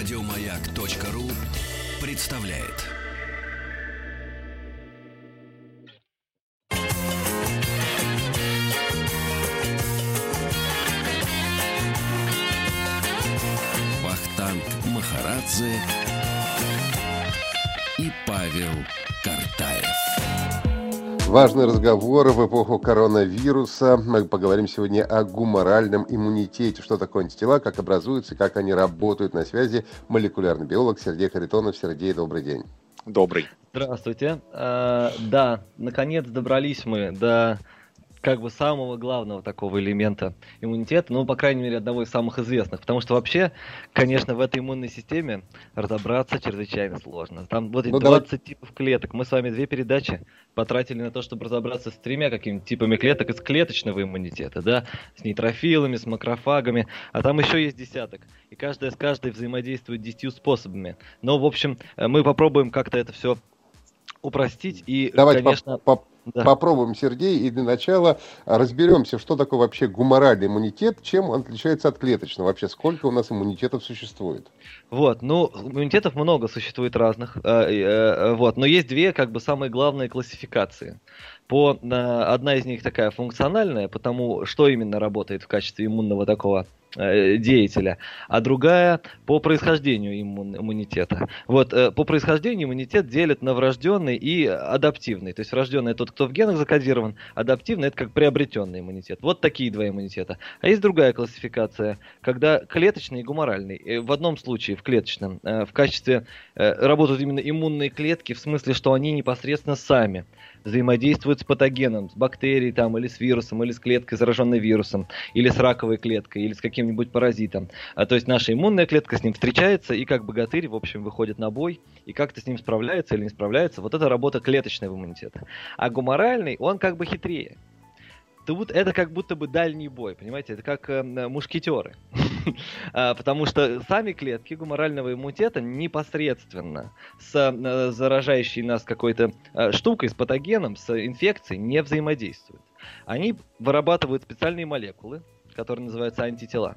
Радиомаяк.ру представляет. Вахтанг Махарадзе и Павел. Важный разговор в эпоху коронавируса. Мы поговорим сегодня о гуморальном иммунитете. Что такое антитела, как образуются, как они работают на связи. Молекулярный биолог Сергей Харитонов. Сергей, добрый день. Добрый. Здравствуйте. А, да, наконец добрались мы до как бы самого главного такого элемента иммунитета, ну, по крайней мере, одного из самых известных. Потому что вообще, конечно, в этой иммунной системе разобраться чрезвычайно сложно. Там вот ну, 20 давай... типов клеток. Мы с вами две передачи потратили на то, чтобы разобраться с тремя какими-то типами клеток из клеточного иммунитета, да, с нейтрофилами, с макрофагами, а там еще есть десяток. И каждая с каждой взаимодействует десятью способами. Но, в общем, мы попробуем как-то это все упростить и, Давайте конечно... По -по да. Попробуем, Сергей, и для начала разберемся, что такое вообще гуморальный иммунитет, чем он отличается от клеточного, вообще сколько у нас иммунитетов существует. Вот, ну, иммунитетов много существует разных, э, э, вот, но есть две, как бы, самые главные классификации. По, э, одна из них такая функциональная, потому что именно работает в качестве иммунного такого Э, деятеля, а другая по происхождению иммун, иммунитета. Вот э, по происхождению иммунитет делят на врожденный и адаптивный. То есть врожденный тот, кто в генах закодирован, адаптивный это как приобретенный иммунитет. Вот такие два иммунитета. А есть другая классификация, когда клеточный и гуморальный. Э, в одном случае, в клеточном, в качестве работают именно иммунные клетки, в смысле, что они непосредственно сами взаимодействуют с патогеном, с бактерией там, или с вирусом, или с клеткой, зараженной вирусом, или с раковой клеткой, или с каким-нибудь паразитом. А, то есть наша иммунная клетка с ним встречается и как богатырь, в общем, выходит на бой и как-то с ним справляется или не справляется. Вот это работа клеточного иммунитета. А гуморальный, он как бы хитрее тут это как будто бы дальний бой, понимаете, это как э, мушкетеры. А, потому что сами клетки гуморального иммунитета непосредственно с э, заражающей нас какой-то э, штукой, с патогеном, с инфекцией не взаимодействуют. Они вырабатывают специальные молекулы, которые называются антитела.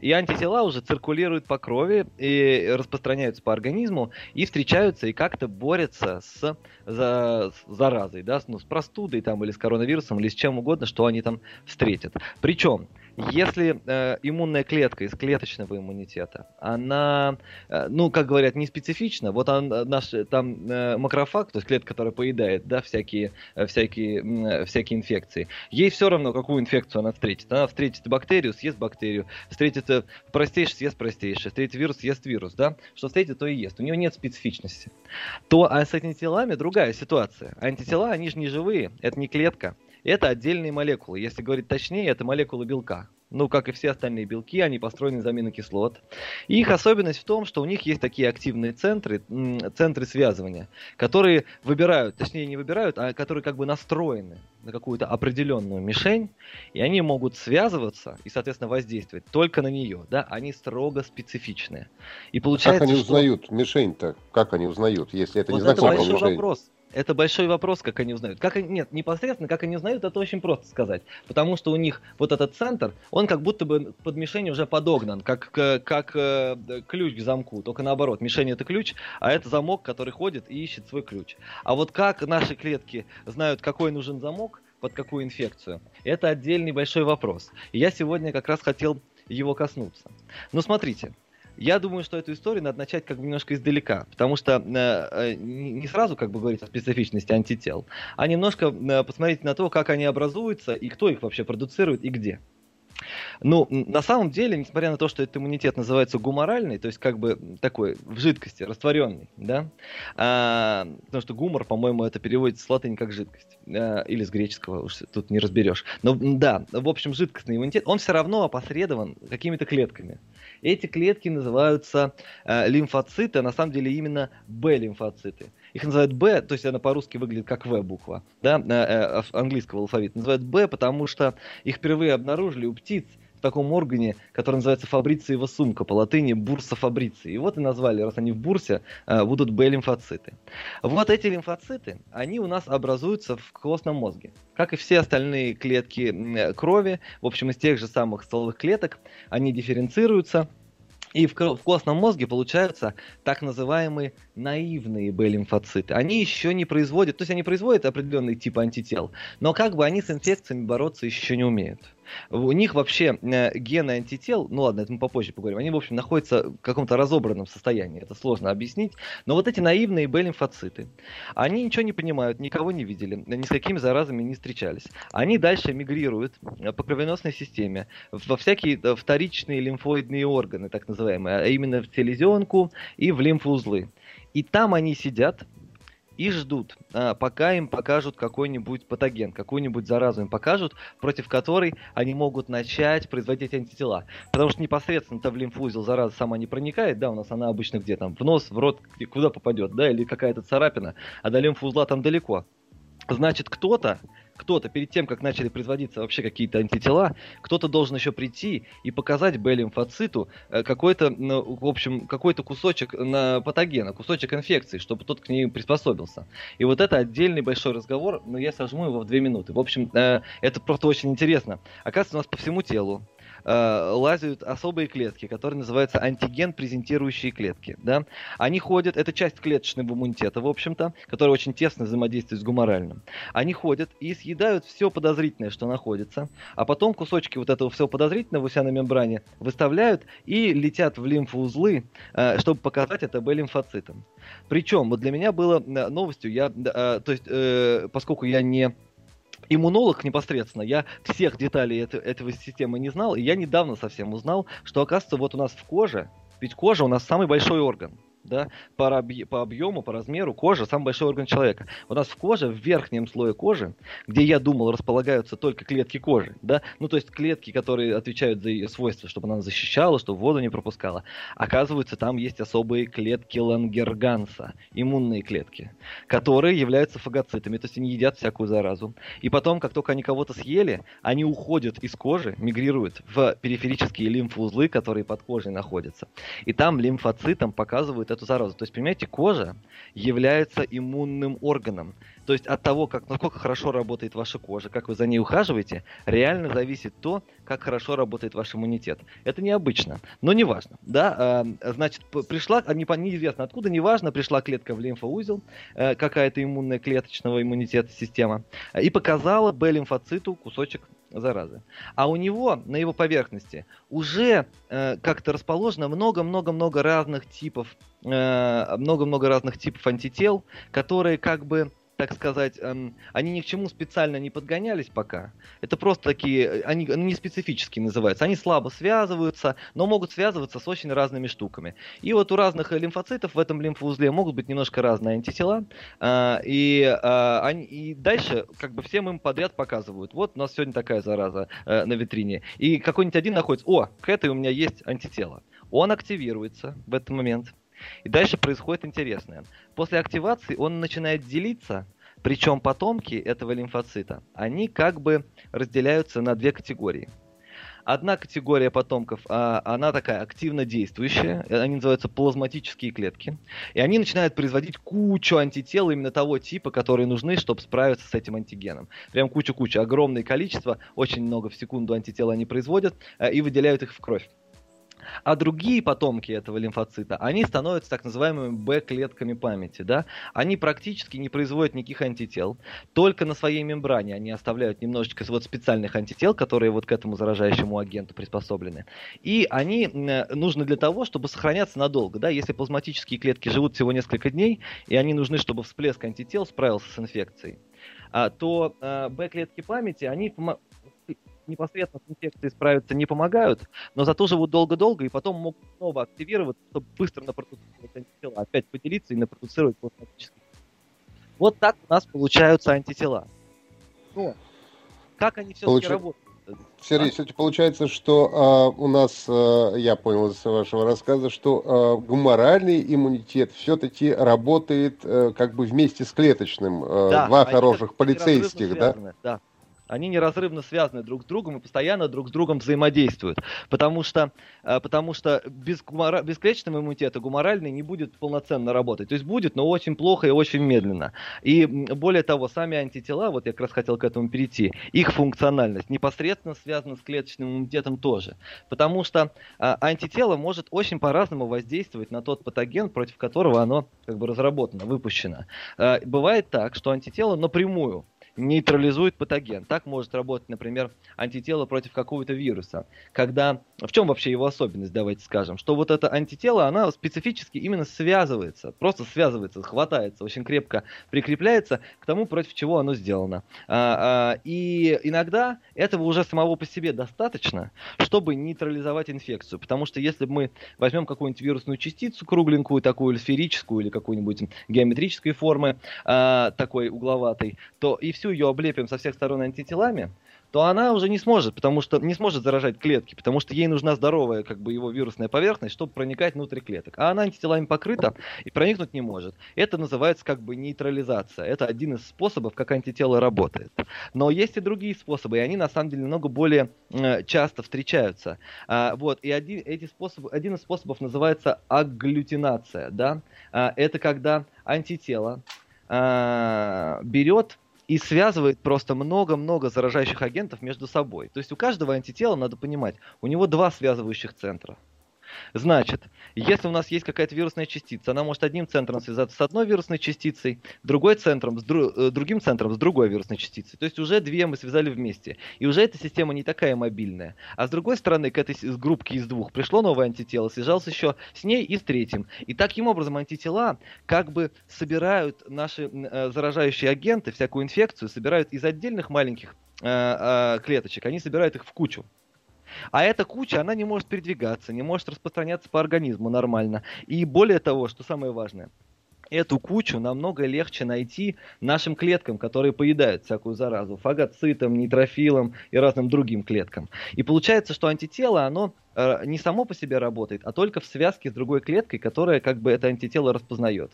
И антитела уже циркулируют по крови и распространяются по организму и встречаются и как-то борются с, за, с заразой, да, ну, с простудой там или с коронавирусом или с чем угодно, что они там встретят. Причем если э, иммунная клетка из клеточного иммунитета, она, э, ну, как говорят, не специфична, вот он, э, наш там э, макрофаг, то есть клетка, которая поедает, да, всякие, э, всякие, э, всякие инфекции, ей все равно, какую инфекцию она встретит. Она встретит бактерию, съест бактерию, встретит э, простейший, съест простейший, встретит вирус, съест вирус, да, что встретит, то и ест. У нее нет специфичности. То, а с антителами другая ситуация. Антитела, они же не живые, это не клетка, это отдельные молекулы. Если говорить точнее, это молекулы белка. Ну, как и все остальные белки, они построены из аминокислот. И их особенность в том, что у них есть такие активные центры, центры связывания, которые выбирают, точнее не выбирают, а которые как бы настроены на какую-то определенную мишень, и они могут связываться и, соответственно, воздействовать только на нее, да, они строго специфичные. И получается, как они что... узнают мишень-то? Как они узнают, если это вот не знакомая мишень? Вопрос. Это большой вопрос, как они узнают. Как они, нет, непосредственно, как они узнают, это очень просто сказать. Потому что у них вот этот центр, он как будто бы под мишень уже подогнан, как, как, э, ключ к замку. Только наоборот, мишень это ключ, а это замок, который ходит и ищет свой ключ. А вот как наши клетки знают, какой нужен замок, под какую инфекцию, это отдельный большой вопрос. И я сегодня как раз хотел его коснуться. Ну, смотрите, я думаю, что эту историю надо начать как бы немножко издалека, потому что э, э не сразу как бы говорить о специфичности антител, а немножко э, посмотреть на то, как они образуются и кто их вообще продуцирует и где. Ну, на самом деле, несмотря на то, что этот иммунитет называется гуморальный, то есть как бы такой в жидкости, растворенный, да, а, потому что гумор, по-моему, это переводится с латыни как жидкость, а, или с греческого, уж тут не разберешь. Но да, в общем, жидкостный иммунитет, он все равно опосредован какими-то клетками. Эти клетки называются а, лимфоциты, а на самом деле именно Б-лимфоциты. Их называют Б, то есть она по-русски выглядит как В буква, да, э, э, английского алфавита. Называют Б, потому что их впервые обнаружили у птиц таком органе, который называется фабрициева сумка, по латыни бурса фабриции. И вот и назвали, раз они в бурсе, э, будут Б-лимфоциты. Вот эти лимфоциты, они у нас образуются в костном мозге. Как и все остальные клетки крови, в общем, из тех же самых стволовых клеток, они дифференцируются – И в костном мозге получаются так называемые наивные Б-лимфоциты. Они еще не производят, то есть они производят определенный тип антител, но как бы они с инфекциями бороться еще не умеют. У них вообще э, гены антител, ну ладно, это мы попозже поговорим, они, в общем, находятся в каком-то разобранном состоянии, это сложно объяснить, но вот эти наивные Б-лимфоциты, они ничего не понимают, никого не видели, ни с какими заразами не встречались. Они дальше мигрируют э, по кровеносной системе во всякие э, вторичные лимфоидные органы, так называемые, а именно в селезенку и в лимфоузлы. И там они сидят, и ждут, а, пока им покажут какой-нибудь патоген, какую-нибудь заразу им покажут, против которой они могут начать производить антитела. Потому что непосредственно-то в лимфузел зараза сама не проникает, да, у нас она обычно где там, в нос, в рот, куда попадет, да, или какая-то царапина, а до лимфузла там далеко. Значит, кто-то кто-то перед тем, как начали производиться вообще какие-то антитела, кто-то должен еще прийти и показать Б-лимфоциту э, какой-то, ну, в общем, какой-то кусочек на патогена, кусочек инфекции, чтобы тот к ней приспособился. И вот это отдельный большой разговор, но я сожму его в две минуты. В общем, э, это просто очень интересно. Оказывается, у нас по всему телу э, лазят особые клетки, которые называются антиген-презентирующие клетки. Да? Они ходят, это часть клеточного иммунитета, в общем-то, которая очень тесно взаимодействует с гуморальным. Они ходят и съедают все подозрительное, что находится, а потом кусочки вот этого всего подозрительного у себя на мембране выставляют и летят в лимфоузлы, э, чтобы показать это Б-лимфоцитам. Причем, вот для меня было э, новостью, я, то есть, поскольку я не иммунолог непосредственно, я всех деталей это, этого системы не знал, и я недавно совсем узнал, что, оказывается, вот у нас в коже, ведь кожа у нас самый большой орган да, по, объ... по объему, по размеру кожа самый большой орган человека. У нас в коже, в верхнем слое кожи, где я думал располагаются только клетки кожи, да, ну то есть клетки, которые отвечают за ее свойства, чтобы она защищала, чтобы воду не пропускала, оказывается, там есть особые клетки Лангерганса, иммунные клетки, которые являются фагоцитами, то есть они едят всякую заразу. И потом, как только они кого-то съели, они уходят из кожи, мигрируют в периферические лимфоузлы, которые под кожей находятся. И там лимфоцитам показывают эту заразу. То есть, понимаете, кожа является иммунным органом. То есть от того, как, насколько хорошо работает ваша кожа, как вы за ней ухаживаете, реально зависит то, как хорошо работает ваш иммунитет. Это необычно, но не важно. Да? А, значит, пришла, а, неизвестно откуда, неважно, пришла клетка в лимфоузел, э, какая-то иммунная клеточного иммунитета система, и показала Б-лимфоциту кусочек заразы. А у него, на его поверхности, уже э, как-то расположено много-много-много разных типов, э, много-много разных типов антител, которые как бы так сказать, эм, они ни к чему специально не подгонялись пока. Это просто такие, э, они, они не специфические называются. Они слабо связываются, но могут связываться с очень разными штуками. И вот у разных лимфоцитов в этом лимфоузле могут быть немножко разные антитела. Э, и, э, они, и дальше как бы всем им подряд показывают. Вот у нас сегодня такая зараза э, на витрине. И какой-нибудь один находится, о, к этой у меня есть антитело. Он активируется в этот момент и дальше происходит интересное. После активации он начинает делиться, причем потомки этого лимфоцита, они как бы разделяются на две категории. Одна категория потомков, а, она такая активно действующая, они называются плазматические клетки, и они начинают производить кучу антител именно того типа, которые нужны, чтобы справиться с этим антигеном. Прям кучу-кучу, огромное количество, очень много в секунду антител они производят э, и выделяют их в кровь. А другие потомки этого лимфоцита, они становятся так называемыми Б-клетками памяти. Да? Они практически не производят никаких антител, только на своей мембране они оставляют немножечко вот специальных антител, которые вот к этому заражающему агенту приспособлены. И они нужны для того, чтобы сохраняться надолго. Да? Если плазматические клетки живут всего несколько дней, и они нужны, чтобы всплеск антител справился с инфекцией, а, то а, Б-клетки памяти, они непосредственно с инфекцией справиться не помогают, но зато живут долго-долго и потом могут снова активироваться, чтобы быстро напродуцировать антитела, опять поделиться и напродуцировать плазматические. Вот так у нас получаются антитела. Но как они все-таки Получ... работают? Сергей, а? все-таки получается, что э, у нас, э, я понял из вашего рассказа, что э, гуморальный иммунитет все-таки работает э, как бы вместе с клеточным. Э, да, два хороших полицейских, да? Да, они неразрывно связаны друг с другом и постоянно друг с другом взаимодействуют. Потому что, э, потому что без, гумора, без клеточного иммунитета гуморальный не будет полноценно работать. То есть будет, но очень плохо и очень медленно. И более того, сами антитела, вот я как раз хотел к этому перейти, их функциональность непосредственно связана с клеточным иммунитетом тоже. Потому что а, антитело может очень по-разному воздействовать на тот патоген, против которого оно как бы разработано, выпущено. А, бывает так, что антитело напрямую нейтрализует патоген. Так может работать, например, антитело против какого-то вируса. Когда, в чем вообще его особенность, давайте скажем, что вот это антитело, она специфически именно связывается, просто связывается, хватается, очень крепко прикрепляется к тому, против чего оно сделано. А, а, и иногда этого уже самого по себе достаточно, чтобы нейтрализовать инфекцию. Потому что если мы возьмем какую-нибудь вирусную частицу кругленькую, такую или сферическую, или какую-нибудь геометрической формы, а, такой угловатой, то и все всю ее облепим со всех сторон антителами, то она уже не сможет, потому что не сможет заражать клетки, потому что ей нужна здоровая как бы его вирусная поверхность, чтобы проникать внутрь клеток. А она антителами покрыта и проникнуть не может. Это называется как бы нейтрализация. Это один из способов, как антитело работает. Но есть и другие способы, и они на самом деле много более э, часто встречаются. А, вот, и один, эти способы, один из способов называется агглютинация. Да? А, это когда антитело а, берет и связывает просто много-много заражающих агентов между собой. То есть у каждого антитела, надо понимать, у него два связывающих центра. Значит, если у нас есть какая-то вирусная частица, она может одним центром связаться с одной вирусной частицей, другой центром с дру, э, другим центром с другой вирусной частицей. То есть уже две мы связали вместе. И уже эта система не такая мобильная. А с другой стороны, к этой группке из двух пришло новое антитело, связался еще с ней и с третьим. И таким образом антитела как бы собирают наши э, заражающие агенты, всякую инфекцию, собирают из отдельных маленьких э, э, клеточек, они собирают их в кучу. А эта куча, она не может передвигаться, не может распространяться по организму нормально. И более того, что самое важное, эту кучу намного легче найти нашим клеткам, которые поедают всякую заразу, фагоцитам, нейтрофилам и разным другим клеткам. И получается, что антитело, оно не само по себе работает, а только в связке с другой клеткой, которая как бы это антитело распознает.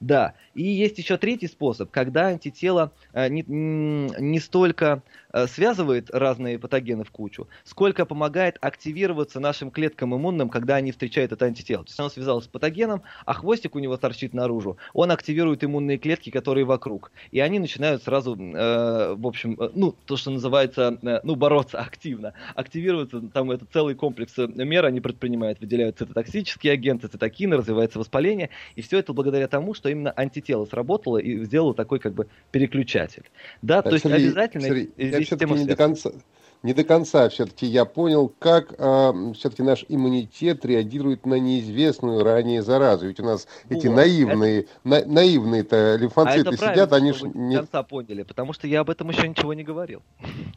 Да. И есть еще третий способ, когда антитело э, не, не столько э, связывает разные патогены в кучу, сколько помогает активироваться нашим клеткам иммунным, когда они встречают это антитело. То есть оно связалось с патогеном, а хвостик у него торчит наружу. Он активирует иммунные клетки, которые вокруг. И они начинают сразу, э, в общем, ну, то, что называется, э, ну, бороться активно. Активироваться, там это целый комплекс комплекс мер они предпринимают, выделяют цитотоксические агенты, цитокины, развивается воспаление, и все это благодаря тому, что именно антитело сработало и сделало такой как бы переключатель. Да, так, то есть Сергей, обязательно здесь я тема не до конца не до конца все-таки я понял, как э, все-таки наш иммунитет реагирует на неизвестную ранее заразу. Ведь у нас вот, эти наивные, это... на, наивные-то лимфоциты а сидят, они же не... до конца поняли, потому что я об этом еще ничего не говорил.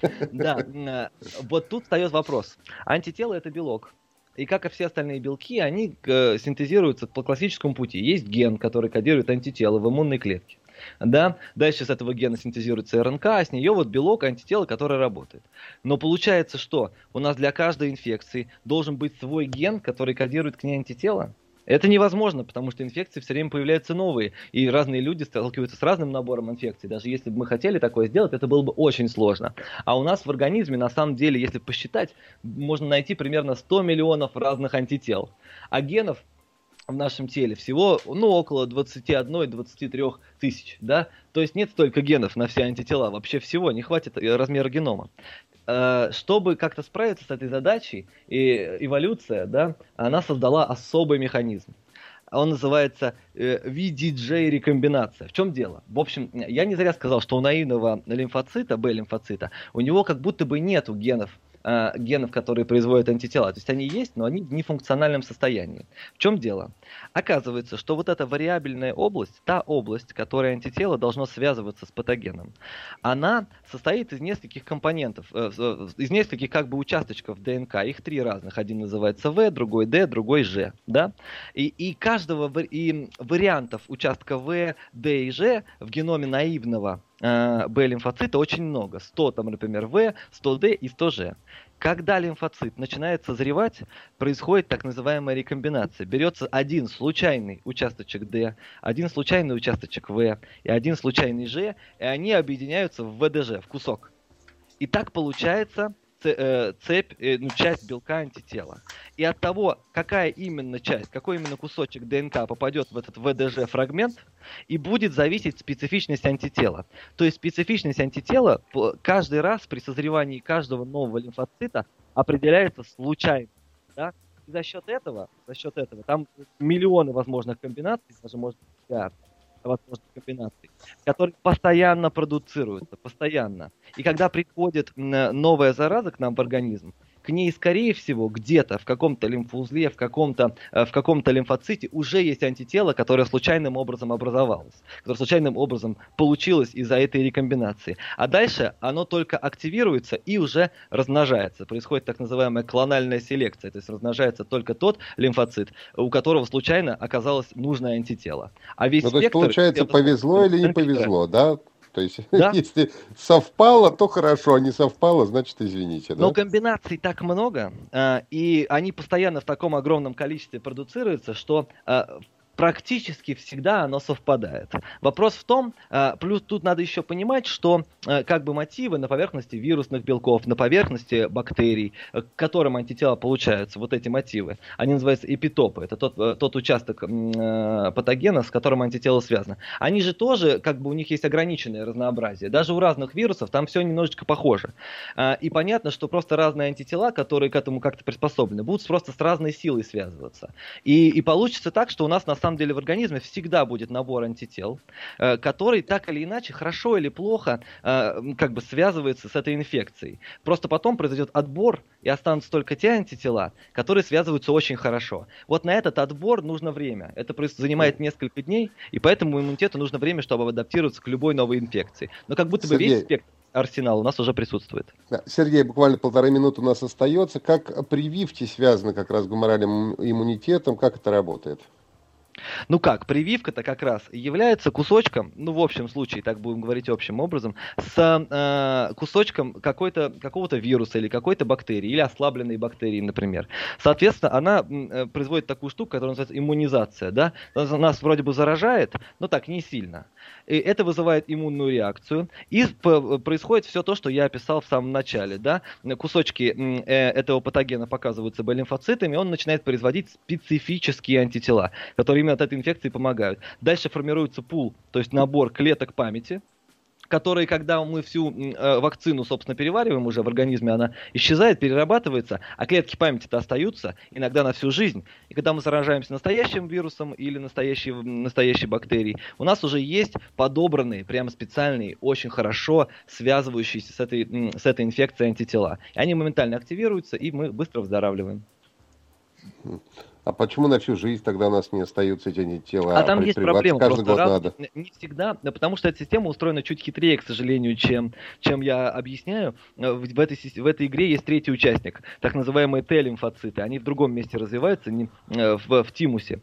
Да, э, вот тут встает вопрос. Антитело – это белок. И как и все остальные белки, они э, синтезируются по классическому пути. Есть ген, который кодирует антитело в иммунной клетке да, дальше с этого гена синтезируется РНК, а с нее вот белок, антитело, которое работает. Но получается, что у нас для каждой инфекции должен быть свой ген, который кодирует к ней антитело? Это невозможно, потому что инфекции все время появляются новые, и разные люди сталкиваются с разным набором инфекций. Даже если бы мы хотели такое сделать, это было бы очень сложно. А у нас в организме, на самом деле, если посчитать, можно найти примерно 100 миллионов разных антител. А генов в нашем теле всего, ну, около 21-23 тысяч, да, то есть нет столько генов на все антитела, вообще всего, не хватит э, размера генома. Э, чтобы как-то справиться с этой задачей, и эволюция, да, она создала особый механизм. Он называется э, VDJ-рекомбинация. В чем дело? В общем, я не зря сказал, что у наивного лимфоцита, Б-лимфоцита, у него как будто бы нету генов э, генов, которые производят антитела. То есть они есть, но они в нефункциональном состоянии. В чем дело? Оказывается, что вот эта вариабельная область, та область, которая антитело должно связываться с патогеном, она состоит из нескольких компонентов, э, из нескольких как бы участочков ДНК. Их три разных. Один называется В, другой Д, другой Ж. Да? И, и каждого и вариантов участка В, Д и Ж в геноме наивного э, Б-лимфоцита очень много. 100, там, например, В, 100D и 100G. Когда лимфоцит начинает созревать, происходит так называемая рекомбинация. Берется один случайный участочек D, один случайный участочек В и один случайный G, и они объединяются в ВДЖ, в кусок. И так получается цепь, э, ну, часть белка антитела. И от того, какая именно часть, какой именно кусочек ДНК попадет в этот ВДЖ фрагмент, и будет зависеть специфичность антитела. То есть специфичность антитела каждый раз при созревании каждого нового лимфоцита определяется случайно. Да? И за счет этого, за счет этого, там миллионы возможных комбинаций, даже может быть возможных комбинаций, которые постоянно продуцируются, постоянно. И когда приходит новая зараза к нам в организм, к ней, скорее всего, где-то в каком-то лимфоузле, в каком-то, э, в каком-то лимфоците уже есть антитело, которое случайным образом образовалось, которое случайным образом получилось из-за этой рекомбинации. А дальше оно только активируется и уже размножается. Происходит так называемая клональная селекция, то есть размножается только тот лимфоцит, у которого случайно оказалось нужное антитело. А весь ну. То есть, получается, повезло или не повезло, да? То есть, да? если совпало, то хорошо, а не совпало, значит, извините. Да? Но комбинаций так много, а, и они постоянно в таком огромном количестве продуцируются, что а, практически всегда оно совпадает. Вопрос в том, э, плюс тут надо еще понимать, что э, как бы мотивы на поверхности вирусных белков, на поверхности бактерий, э, к которым антитела получаются, вот эти мотивы, они называются эпитопы, это тот, тот участок патогена, с которым антитело связано. Они же тоже, как бы у них есть ограниченное разнообразие. Даже у разных вирусов там все немножечко похоже. И понятно, что просто разные антитела, которые к этому как-то приспособлены, будут просто с разной силой связываться. И, и получится так, что у нас на самом деле в организме всегда будет набор антител, э, который так или иначе, хорошо или плохо, э, как бы связывается с этой инфекцией. Просто потом произойдет отбор, и останутся только те антитела, которые связываются очень хорошо. Вот на этот отбор нужно время. Это занимает несколько дней, и поэтому иммунитету нужно время, чтобы адаптироваться к любой новой инфекции. Но как будто бы Сергей. весь спектр арсенал у нас уже присутствует. Сергей, буквально полторы минуты у нас остается. Как прививки связаны как раз с гуморальным иммунитетом, как это работает? Ну как, прививка-то как раз является кусочком, ну в общем случае, так будем говорить общим образом, с э, кусочком какой-то, какого-то вируса или какой-то бактерии, или ослабленной бактерии, например. Соответственно, она э, производит такую штуку, которая называется иммунизация. Да? Нас вроде бы заражает, но так не сильно. И это вызывает иммунную реакцию, и происходит все то, что я описал в самом начале. Да? Кусочки э, этого патогена показываются Б-лимфоцитами, он начинает производить специфические антитела, которые именно от этой инфекции помогают. Дальше формируется пул, то есть набор клеток памяти, которые, когда мы всю э, вакцину, собственно, перевариваем уже в организме, она исчезает, перерабатывается, а клетки памяти-то остаются иногда на всю жизнь. И когда мы заражаемся настоящим вирусом или настоящей, настоящей бактерией, у нас уже есть подобранные, прямо специальные, очень хорошо связывающиеся с этой, с этой инфекцией антитела. И они моментально активируются, и мы быстро выздоравливаем. А почему на всю жизнь тогда у нас не остаются эти тела? А там есть проблема, каждый год раз, надо. Не всегда, потому что эта система устроена чуть хитрее, к сожалению, чем, чем я объясняю. В этой, в этой игре есть третий участник, так называемые Т-лимфоциты. Они в другом месте развиваются, не, э, в, в тимусе.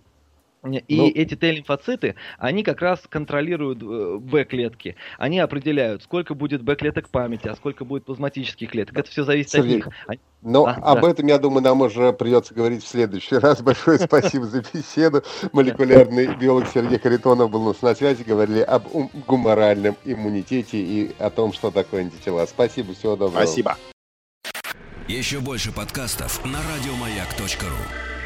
И ну, эти Т-лимфоциты, они как раз контролируют э, Б-клетки. Они определяют, сколько будет Б-клеток памяти, а сколько будет плазматических клеток. Это все зависит Сергей, от них. Они... Ну, а, об да. этом, я думаю, нам уже придется говорить в следующий раз. Большое спасибо за беседу. Молекулярный биолог Сергей Харитонов был у нас на связи. Говорили об гуморальном иммунитете и о том, что такое антитела. Спасибо, всего доброго. Спасибо. Еще больше подкастов на радиомаяк.ру